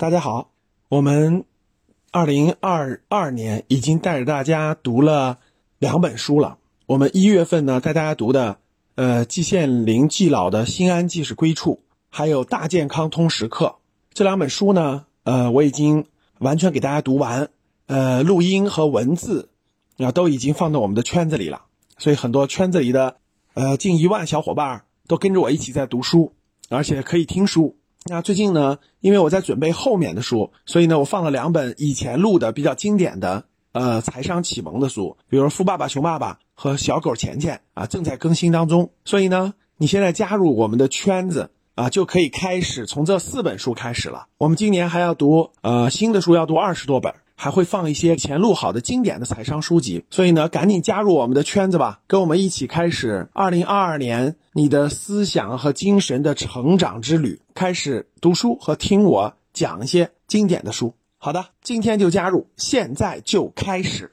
大家好，我们二零二二年已经带着大家读了两本书了。我们一月份呢带大家读的，呃，季羡林季老的《心安即是归处》，还有《大健康通识课》这两本书呢，呃，我已经完全给大家读完，呃，录音和文字啊都已经放到我们的圈子里了，所以很多圈子里的呃近一万小伙伴都跟着我一起在读书。而且可以听书。那最近呢，因为我在准备后面的书，所以呢，我放了两本以前录的比较经典的呃财商启蒙的书，比如《富爸爸穷爸爸》和《小狗钱钱》啊，正在更新当中。所以呢，你现在加入我们的圈子啊，就可以开始从这四本书开始了。我们今年还要读呃新的书，要读二十多本。还会放一些前录好的经典的财商书籍，所以呢，赶紧加入我们的圈子吧，跟我们一起开始二零二二年你的思想和精神的成长之旅。开始读书和听我讲一些经典的书。好的，今天就加入，现在就开始。